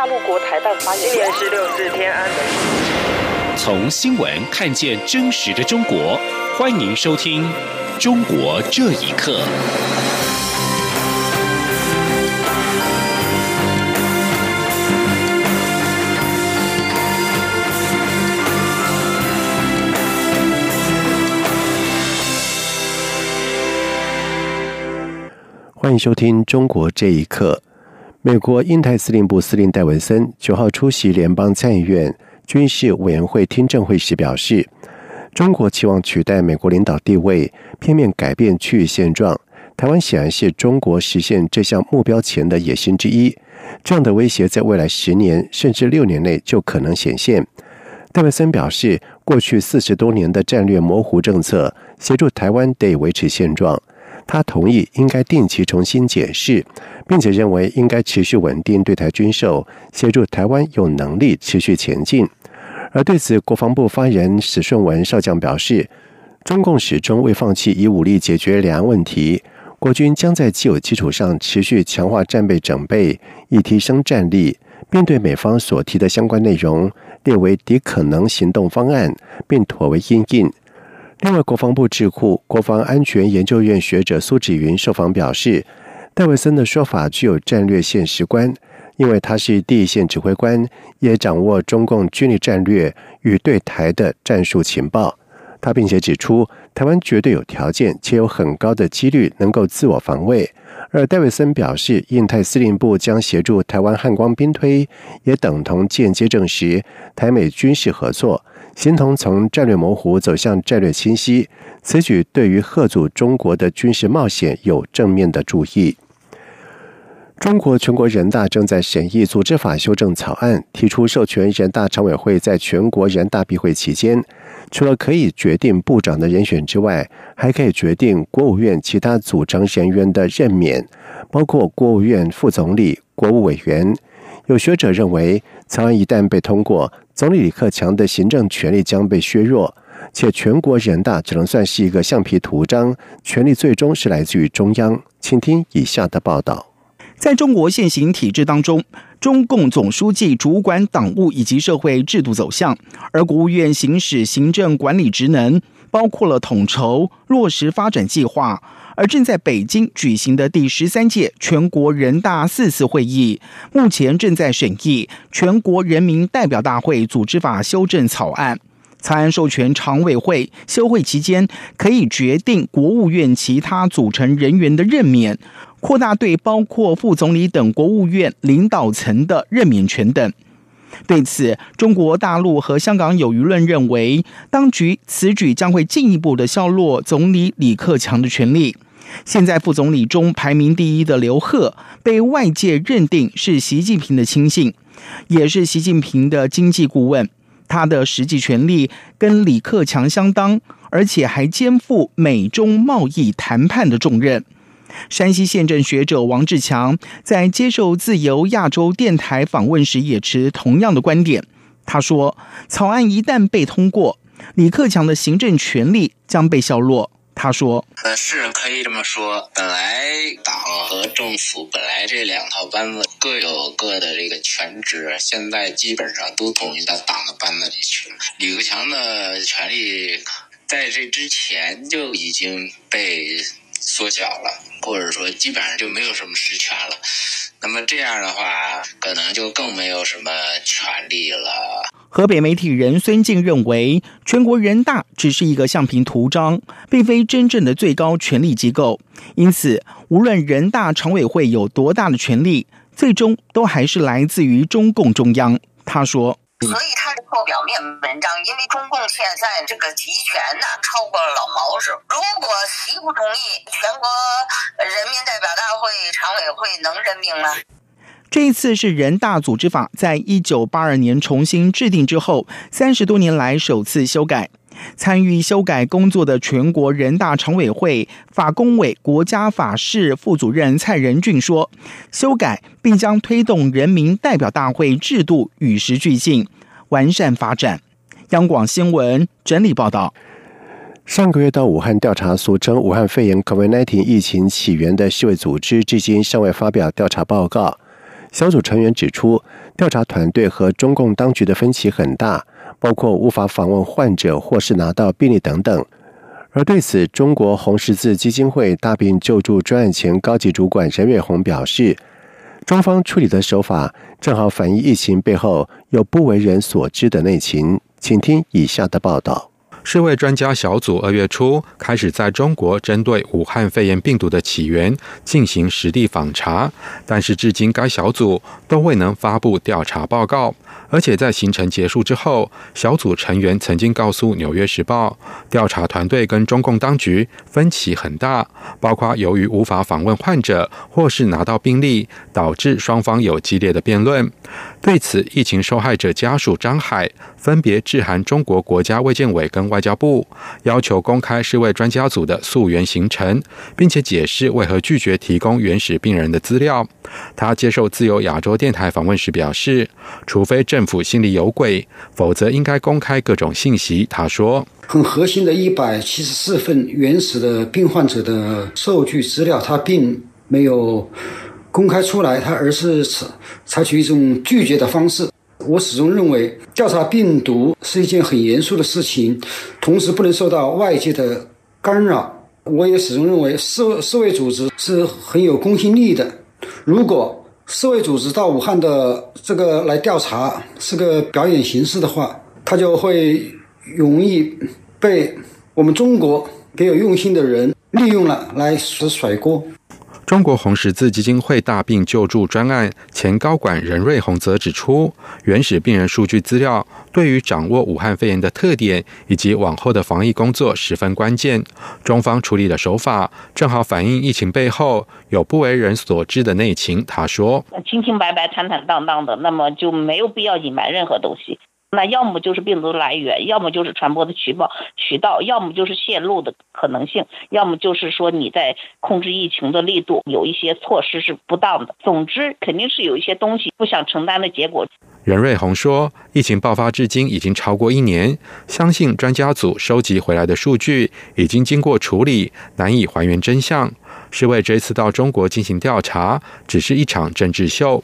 大陆国台办发言人。今年是六四天安门。从新闻看见真实的中国，欢迎收听《中国这一刻》。欢迎收听《中国这一刻》。美国印太司令部司令戴文森九号出席联邦参议院军事委员会听证会时表示，中国期望取代美国领导地位，片面改变区域现状。台湾显然是中国实现这项目标前的野心之一。这样的威胁在未来十年甚至六年内就可能显现。戴文森表示，过去四十多年的战略模糊政策协助台湾得以维持现状。他同意应该定期重新检视，并且认为应该持续稳定对台军售，协助台湾有能力持续前进。而对此，国防部发言人史顺文少将表示，中共始终未放弃以武力解决两岸问题，国军将在既有基础上持续强化战备整备，以提升战力，并对美方所提的相关内容列为敌可能行动方案，并妥为应应。另外，国防部智库国防安全研究院学者苏芷云受访表示，戴维森的说法具有战略现实观，因为他是第一线指挥官，也掌握中共军力战略与对台的战术情报。他并且指出，台湾绝对有条件且有很高的几率能够自我防卫。而戴维森表示，印太司令部将协助台湾汉光兵推，也等同间接证实台美军事合作。形同从战略模糊走向战略清晰，此举对于贺阻中国的军事冒险有正面的注意。中国全国人大正在审议组织法修正草案，提出授权人大常委会在全国人大闭会期间，除了可以决定部长的人选之外，还可以决定国务院其他组成人员的任免，包括国务院副总理、国务委员。有学者认为，草案一旦被通过，总理李克强的行政权力将被削弱，且全国人大只能算是一个橡皮图章，权力最终是来自于中央。请听以下的报道：在中国现行体制当中，中共总书记主管党务以及社会制度走向，而国务院行使行政管理职能，包括了统筹落实发展计划。而正在北京举行的第十三届全国人大四次会议，目前正在审议《全国人民代表大会组织法》修正草案。草案授权常委会休会期间可以决定国务院其他组成人员的任免，扩大对包括副总理等国务院领导层的任免权等。对此，中国大陆和香港有舆论认为，当局此举将会进一步的削弱总理李克强的权力。现在副总理中排名第一的刘鹤，被外界认定是习近平的亲信，也是习近平的经济顾问。他的实际权力跟李克强相当，而且还肩负美中贸易谈判的重任。山西县政学者王志强在接受自由亚洲电台访问时也持同样的观点。他说：“草案一旦被通过，李克强的行政权力将被削弱。”他说：“呃，是可以这么说。本来党和政府本来这两套班子各有各的这个权职，现在基本上都统一到党的班子里去了。李克强的权力在这之前就已经被缩小了，或者说基本上就没有什么实权了。那么这样的话，可能就更没有什么权利了。”河北媒体人孙静认为，全国人大只是一个橡皮图章，并非真正的最高权力机构。因此，无论人大常委会有多大的权力，最终都还是来自于中共中央。他说：“所以他是做表面文章，因为中共现在这个集权呢超过了老毛子。如果习不同意，全国人民代表大会常委会能任命吗？”这一次是人大组织法在一九八二年重新制定之后，三十多年来首次修改。参与修改工作的全国人大常委会法工委国家法事副主任蔡仁俊说：“修改并将推动人民代表大会制度与时俱进，完善发展。”央广新闻整理报道：上个月到武汉调查俗称武汉肺炎 （COVID-19） 疫情起源的世卫组织，至今尚未发表调查报告。小组成员指出，调查团队和中共当局的分歧很大，包括无法访问患者或是拿到病历等等。而对此，中国红十字基金会大病救助专案前高级主管任月红表示，中方处理的手法正好反映疫情背后有不为人所知的内情。请听以下的报道。世卫专家小组二月初开始在中国针对武汉肺炎病毒的起源进行实地访查，但是至今该小组都未能发布调查报告。而且在行程结束之后，小组成员曾经告诉《纽约时报》，调查团队跟中共当局分歧很大，包括由于无法访问患者或是拿到病历，导致双方有激烈的辩论。对此，疫情受害者家属张海分别致函中国国家卫健委跟外交部，要求公开世卫专家组的溯源行程，并且解释为何拒绝提供原始病人的资料。他接受自由亚洲电台访问时表示，除非政府心里有鬼，否则应该公开各种信息。他说：“很核心的一百七十四份原始的病患者的数据资料，他并没有公开出来，他而是采采取一种拒绝的方式。我始终认为，调查病毒是一件很严肃的事情，同时不能受到外界的干扰。我也始终认为，世世卫组织是很有公信力的。如果世卫组织到武汉的这个来调查是个表演形式的话，他就会容易被我们中国别有用心的人利用了来甩锅。中国红十字基金会大病救助专案前高管任瑞红则指出，原始病人数据资料对于掌握武汉肺炎的特点以及往后的防疫工作十分关键。中方处理的手法正好反映疫情背后有不为人所知的内情。他说：“清清白白、坦坦荡荡的，那么就没有必要隐瞒任何东西。”那要么就是病毒的来源，要么就是传播的渠道渠道，要么就是泄露的可能性，要么就是说你在控制疫情的力度有一些措施是不当的。总之，肯定是有一些东西不想承担的结果。任瑞红说，疫情爆发至今已经超过一年，相信专家组收集回来的数据已经经过处理，难以还原真相。是为这次到中国进行调查，只是一场政治秀。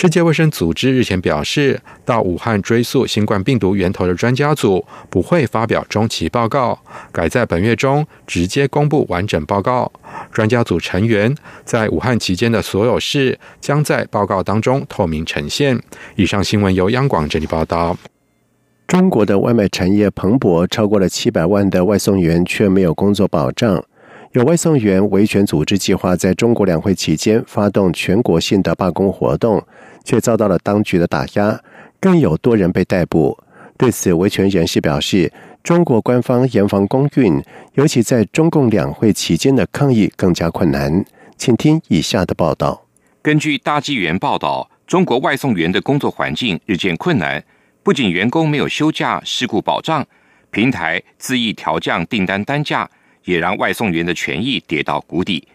世界卫生组织日前表示，到武汉追溯新冠病毒源头的专家组不会发表中期报告，改在本月中直接公布完整报告。专家组成员在武汉期间的所有事将在报告当中透明呈现。以上新闻由央广这里报道。中国的外卖产业蓬勃，超过了七百万的外送员却没有工作保障。有外送员维权组织计划在中国两会期间发动全国性的罢工活动。却遭到了当局的打压，更有多人被逮捕。对此，维权人士表示，中国官方严防公运，尤其在中共两会期间的抗议更加困难。请听以下的报道：根据大纪元报道，中国外送员的工作环境日渐困难，不仅员工没有休假、事故保障，平台恣意调降订单单价，也让外送员的权益跌到谷底。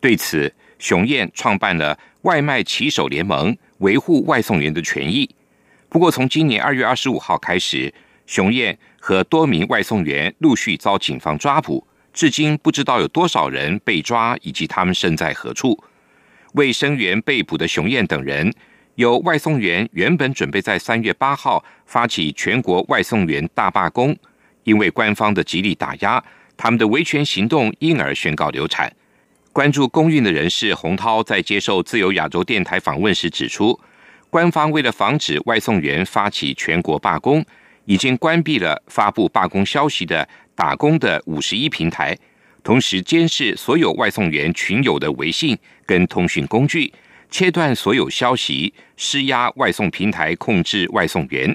对此，熊燕创办了外卖骑手联盟。维护外送员的权益。不过，从今年二月二十五号开始，熊燕和多名外送员陆续遭警方抓捕，至今不知道有多少人被抓，以及他们身在何处。为声援被捕的熊燕等人，有外送员原本准备在三月八号发起全国外送员大罢工，因为官方的极力打压，他们的维权行动因而宣告流产。关注公运的人士洪涛在接受自由亚洲电台访问时指出，官方为了防止外送员发起全国罢工，已经关闭了发布罢工消息的打工的五十一平台，同时监视所有外送员群友的微信跟通讯工具，切断所有消息，施压外送平台控制外送员，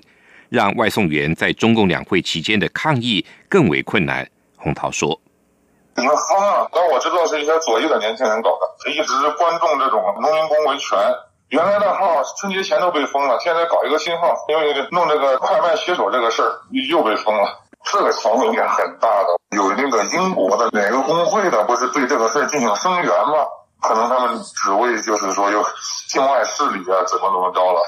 让外送员在中共两会期间的抗议更为困难。洪涛说。整个方案，但我知道是一些左翼的年轻人搞的，一直关注这种农民工维权。原来的号春节前都被封了，现在搞一个新号，因为弄这个快卖骑手这个事儿又被封了。这个强度应该很大的。有那个英国的哪个工会的，不是对这个事儿进行声援吗？可能他们只为就是说有境外势力啊，怎么怎么着了。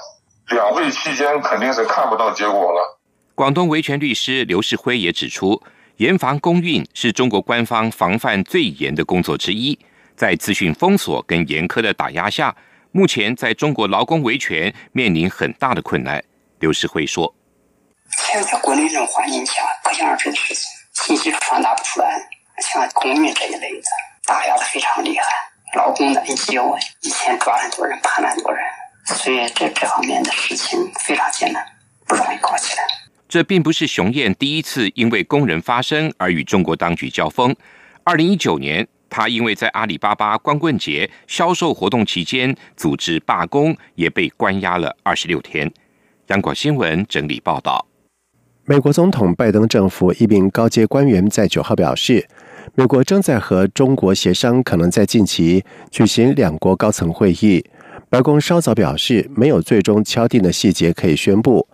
两会期间肯定是看不到结果了。广东维权律师刘世辉也指出。严防公运是中国官方防范最严的工作之一。在资讯封锁跟严苛的打压下，目前在中国劳工维权面临很大的困难。刘世辉说：“现在国内这种环境下，可想而知的事情，信息传达不出来。像公运这一类的，打压的非常厉害。劳工的 NGO 以前抓很多人，判很多人，所以这这方面的事情非常艰难，不容易搞起来。”这并不是熊燕第一次因为工人发声而与中国当局交锋。二零一九年，他因为在阿里巴巴光棍节销售活动期间组织罢工，也被关押了二十六天。央广新闻整理报道。美国总统拜登政府一名高阶官员在九号表示，美国正在和中国协商，可能在近期举行两国高层会议。白宫稍早表示，没有最终敲定的细节可以宣布。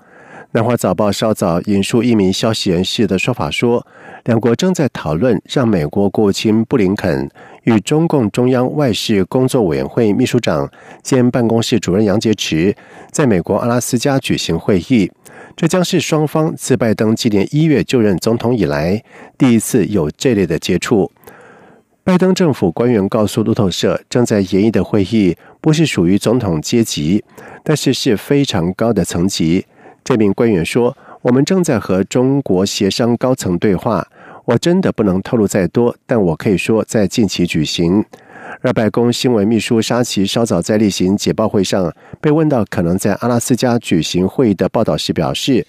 南华早报稍早引述一名消息人士的说法说，两国正在讨论让美国国务卿布林肯与中共中央外事工作委员会秘书长兼办公室主任杨洁篪在美国阿拉斯加举行会议。这将是双方自拜登今年一月就任总统以来第一次有这类的接触。拜登政府官员告诉路透社，正在研议的会议不是属于总统阶级，但是是非常高的层级。这名官员说：“我们正在和中国协商高层对话，我真的不能透露再多，但我可以说在近期举行。”而白宫新闻秘书沙奇稍早在例行简报会上被问到可能在阿拉斯加举行会议的报道时表示：“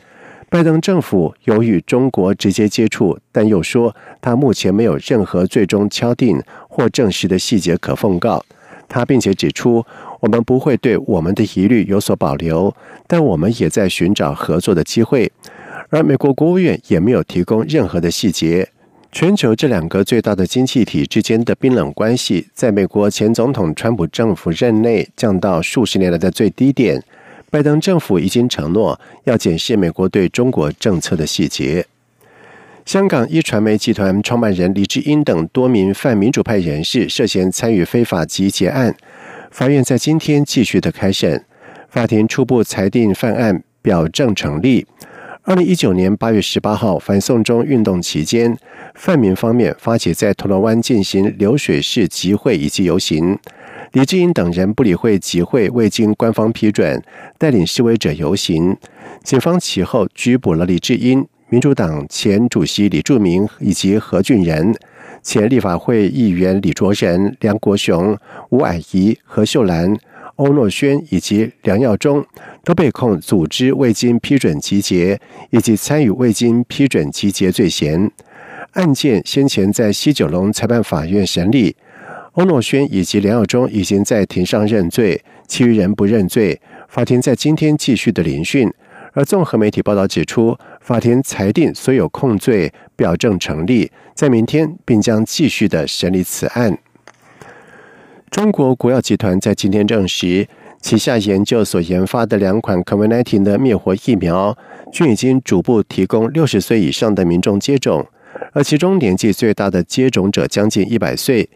拜登政府有与中国直接接触，但又说他目前没有任何最终敲定或证实的细节可奉告。”他并且指出。我们不会对我们的疑虑有所保留，但我们也在寻找合作的机会。而美国国务院也没有提供任何的细节。全球这两个最大的经济体之间的冰冷关系，在美国前总统川普政府任内降到数十年来的最低点。拜登政府已经承诺要检视美国对中国政策的细节。香港一传媒集团创办人李志英等多名泛民主派人士涉嫌参与非法集结案。法院在今天继续的开审，法庭初步裁定犯案表证成立。二零一九年八月十八号反送中运动期间，泛民方面发起在铜锣湾进行流水式集会以及游行，李志英等人不理会集会未经官方批准，带领示威者游行。警方其后拘捕了李志英、民主党前主席李柱铭以及何俊仁。前立法会议员李卓人、梁国雄、吴霭仪、何秀兰、欧诺轩以及梁耀忠都被控组织未经批准集结以及参与未经批准集结罪嫌。案件先前在西九龙裁判法院审理，欧诺轩以及梁耀忠已经在庭上认罪，其余人不认罪。法庭在今天继续的聆讯。而综合媒体报道指出，法庭裁定所有控罪表证成立，在明天并将继续的审理此案。中国国药集团在今天证实，旗下研究所研发的两款 COVID-19 的灭活疫苗，均已经逐步提供六十岁以上的民众接种，而其中年纪最大的接种者将近一百岁。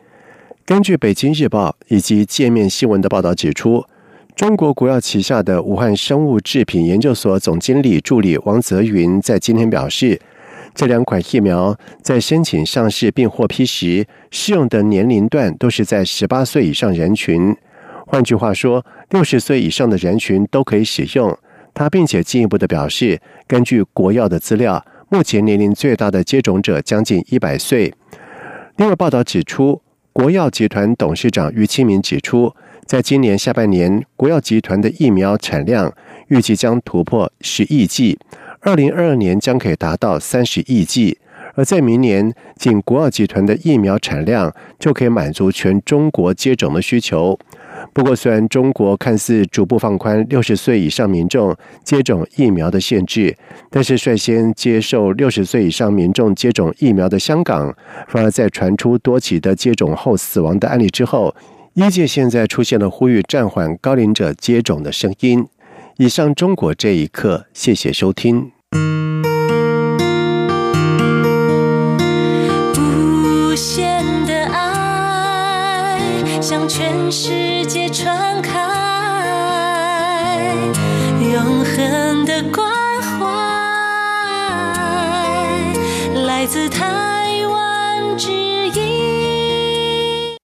根据《北京日报》以及界面新闻的报道指出。中国国药旗下的武汉生物制品研究所总经理助理王泽云在今天表示，这两款疫苗在申请上市并获批时，适用的年龄段都是在十八岁以上人群。换句话说，六十岁以上的人群都可以使用。他并且进一步的表示，根据国药的资料，目前年龄最大的接种者将近一百岁。另外，报道指出，国药集团董事长于清明指出。在今年下半年，国药集团的疫苗产量预计将突破十亿剂，二零二二年将可以达到三十亿剂，而在明年，仅国药集团的疫苗产量就可以满足全中国接种的需求。不过，虽然中国看似逐步放宽六十岁以上民众接种疫苗的限制，但是率先接受六十岁以上民众接种疫苗的香港，反而在传出多起的接种后死亡的案例之后。医界现在出现了呼吁暂缓高龄者接种的声音。以上，中国这一刻，谢谢收听。无限的爱向全世界传开，永恒的关怀来自他。